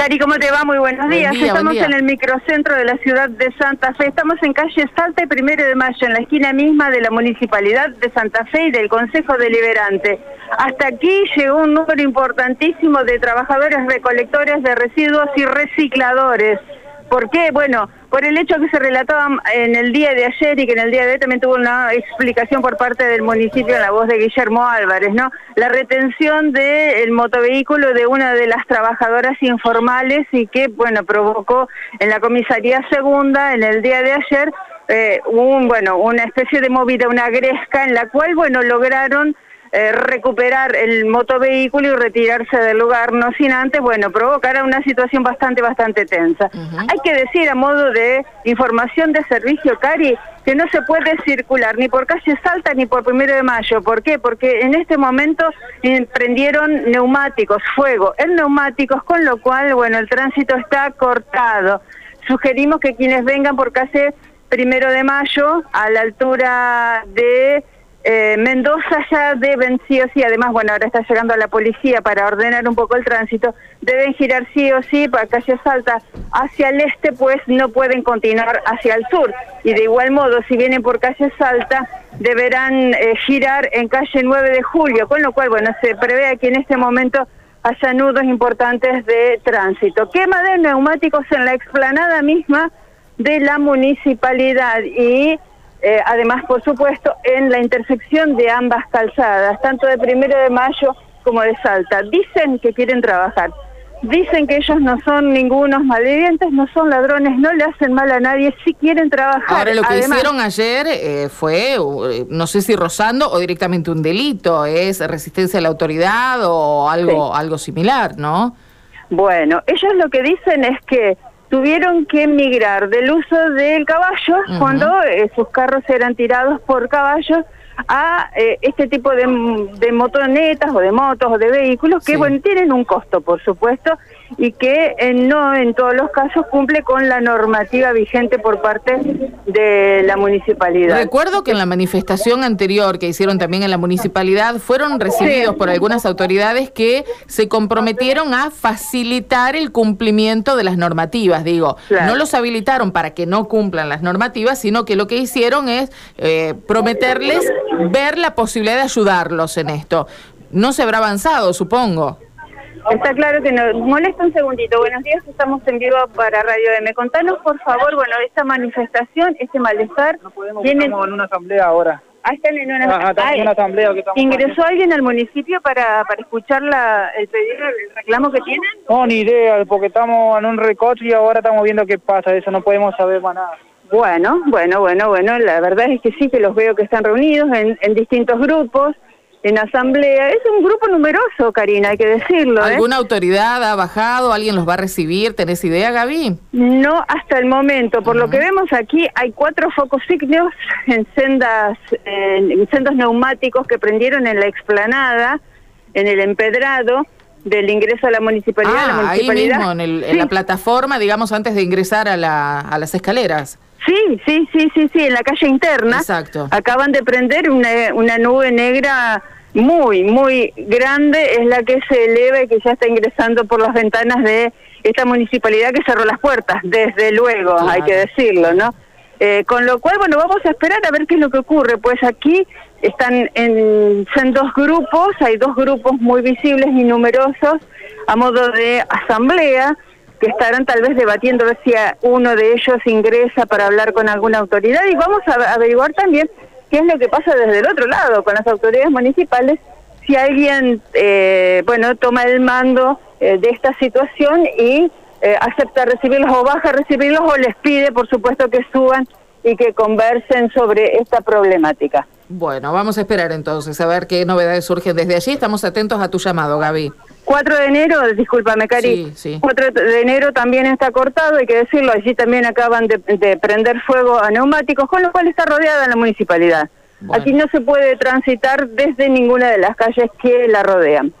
Cari, ¿cómo te va? Muy buenos días. Estamos en el microcentro de la ciudad de Santa Fe. Estamos en calle Salta y Primero de Mayo, en la esquina misma de la Municipalidad de Santa Fe y del Consejo Deliberante. Hasta aquí llegó un número importantísimo de trabajadores recolectores de residuos y recicladores. ¿Por qué? Bueno, por el hecho que se relataba en el día de ayer y que en el día de hoy también tuvo una explicación por parte del municipio en la voz de Guillermo Álvarez, ¿no? La retención del motovehículo de una de las trabajadoras informales y que, bueno, provocó en la comisaría segunda en el día de ayer eh, un, bueno, una especie de movida, una gresca en la cual, bueno, lograron eh, recuperar el motovehículo y retirarse del lugar, no sin antes, bueno, provocar una situación bastante, bastante tensa. Hay que decir a modo de información de servicio, Cari, que no se puede circular ni por calle Salta ni por primero de mayo. ¿Por qué? Porque en este momento prendieron neumáticos, fuego en neumáticos, con lo cual, bueno, el tránsito está cortado. Sugerimos que quienes vengan por calle primero de mayo, a la altura de eh, Mendoza ya deben sí o sí, además, bueno, ahora está llegando la policía para ordenar un poco el tránsito, deben girar sí o sí para calle Salta hacia el este, pues no pueden continuar hacia el sur. Y de igual modo, si vienen por calle Salta, deberán eh, girar en calle 9 de julio, con lo cual, bueno, se prevé que en este momento haya nudos importantes de tránsito. Quema de neumáticos en la explanada misma de la municipalidad y eh, además, por supuesto, en la intersección de ambas calzadas, tanto de Primero de Mayo como de Salta. Dicen que quieren trabajar. Dicen que ellos no son ningunos malvivientes, no son ladrones, no le hacen mal a nadie, sí quieren trabajar. Ahora, lo que hicieron ayer eh, fue, eh, no sé si rozando o directamente un delito, es resistencia a la autoridad o algo, algo similar, ¿no? Bueno, ellos lo que dicen es que tuvieron que emigrar del uso del caballo cuando eh, sus carros eran tirados por caballos a eh, este tipo de, de, motonetas o de motos o de vehículos que bueno tienen un costo por supuesto y que eh, no en todos los casos cumple con la normativa vigente por parte de la municipalidad. Recuerdo que en la manifestación anterior que hicieron también en la municipalidad fueron recibidos por algunas autoridades que se comprometieron a facilitar el cumplimiento de las normativas, digo, no los habilitaron para que no cumplan las normativas, sino que lo que hicieron es eh, prometerles ver la posibilidad de ayudarlos en esto. No se habrá avanzado, supongo. Está claro que nos molesta un segundito. Buenos días, estamos en vivo para Radio M. Contanos, por favor, bueno, esta manifestación, este malestar. No podemos, en una asamblea ahora. Ah, están en una, asamblea. ¿Ingresó alguien al municipio para, para escuchar la, el pedido, el reclamo que tienen? No, ni idea, porque estamos en un recoche y ahora estamos viendo qué pasa, eso no podemos saber más nada. Bueno, bueno, bueno, bueno, la verdad es que sí, que los veo que están reunidos en, en distintos grupos en asamblea. Es un grupo numeroso, Karina, hay que decirlo. ¿eh? ¿Alguna autoridad ha bajado? ¿Alguien los va a recibir? ¿Tenés idea, Gaby? No, hasta el momento. Por lo que vemos aquí, hay cuatro focos ígneos en sendas, en sendos neumáticos que prendieron en la explanada, en el empedrado del ingreso a la municipalidad. Ah, ahí mismo, en, en la plataforma, digamos, antes de ingresar a, la, a las escaleras. Sí, sí, sí, sí, sí, en la calle interna. Exacto. Acaban de prender una, una nube negra muy, muy grande, es la que se eleva y que ya está ingresando por las ventanas de esta municipalidad que cerró las puertas, desde luego, hay que decirlo, ¿no? Eh, con lo cual, bueno, vamos a esperar a ver qué es lo que ocurre. Pues aquí están en, en dos grupos, hay dos grupos muy visibles y numerosos a modo de asamblea que estarán tal vez debatiendo ver si uno de ellos ingresa para hablar con alguna autoridad y vamos a averiguar también qué es lo que pasa desde el otro lado con las autoridades municipales, si alguien, eh, bueno, toma el mando eh, de esta situación y eh, acepta recibirlos o baja recibirlos o les pide, por supuesto, que suban y que conversen sobre esta problemática. Bueno, vamos a esperar entonces a ver qué novedades surgen desde allí. Estamos atentos a tu llamado, Gaby. 4 de enero, discúlpame, Cari. Sí, sí. 4 de enero también está cortado, hay que decirlo. Allí también acaban de, prender fuego a neumáticos, con lo cual está rodeada la municipalidad. Aquí no se puede transitar desde ninguna de las calles que la rodean.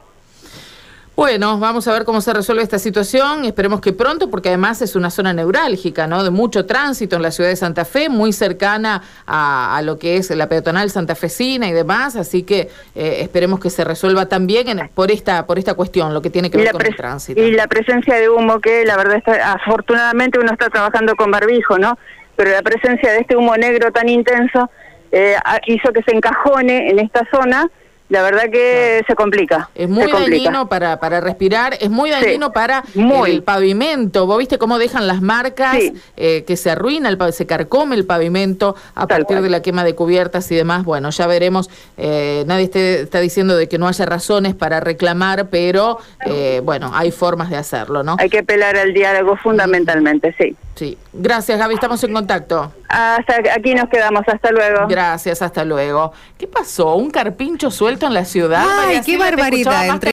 Bueno, vamos a ver cómo se resuelve esta situación. Esperemos que pronto, porque además es una zona neurálgica, ¿no? De mucho tránsito en la ciudad de Santa Fe, muy cercana a, lo que es la peatonal santafesina y demás. Así que eh, esperemos que se resuelva también por esta por esta cuestión, lo que tiene que ver con el tránsito. Y la presencia de humo, que la verdad, está, afortunadamente uno está trabajando con barbijo, ¿no? Pero la presencia de este humo negro tan intenso eh, hizo que se encajone en esta zona la verdad que se complica. Es muy dañino para, para respirar, es muy dañino para el pavimento. Vos viste cómo dejan las marcas, eh, que se arruina, el, se carcome el pavimento a partir de la quema de cubiertas y demás. Bueno, ya veremos. Eh, nadie está diciendo de que no haya razones para reclamar, pero eh, bueno, hay formas de hacerlo, ¿no? Hay que apelar al diálogo fundamentalmente, sí. Sí. Gracias, Gaby. Estamos en contacto. Hasta aquí nos quedamos. Hasta luego. Gracias, hasta luego. ¿Qué pasó? ¿Un carpincho suelto en la ciudad? Ay, qué barbaridad.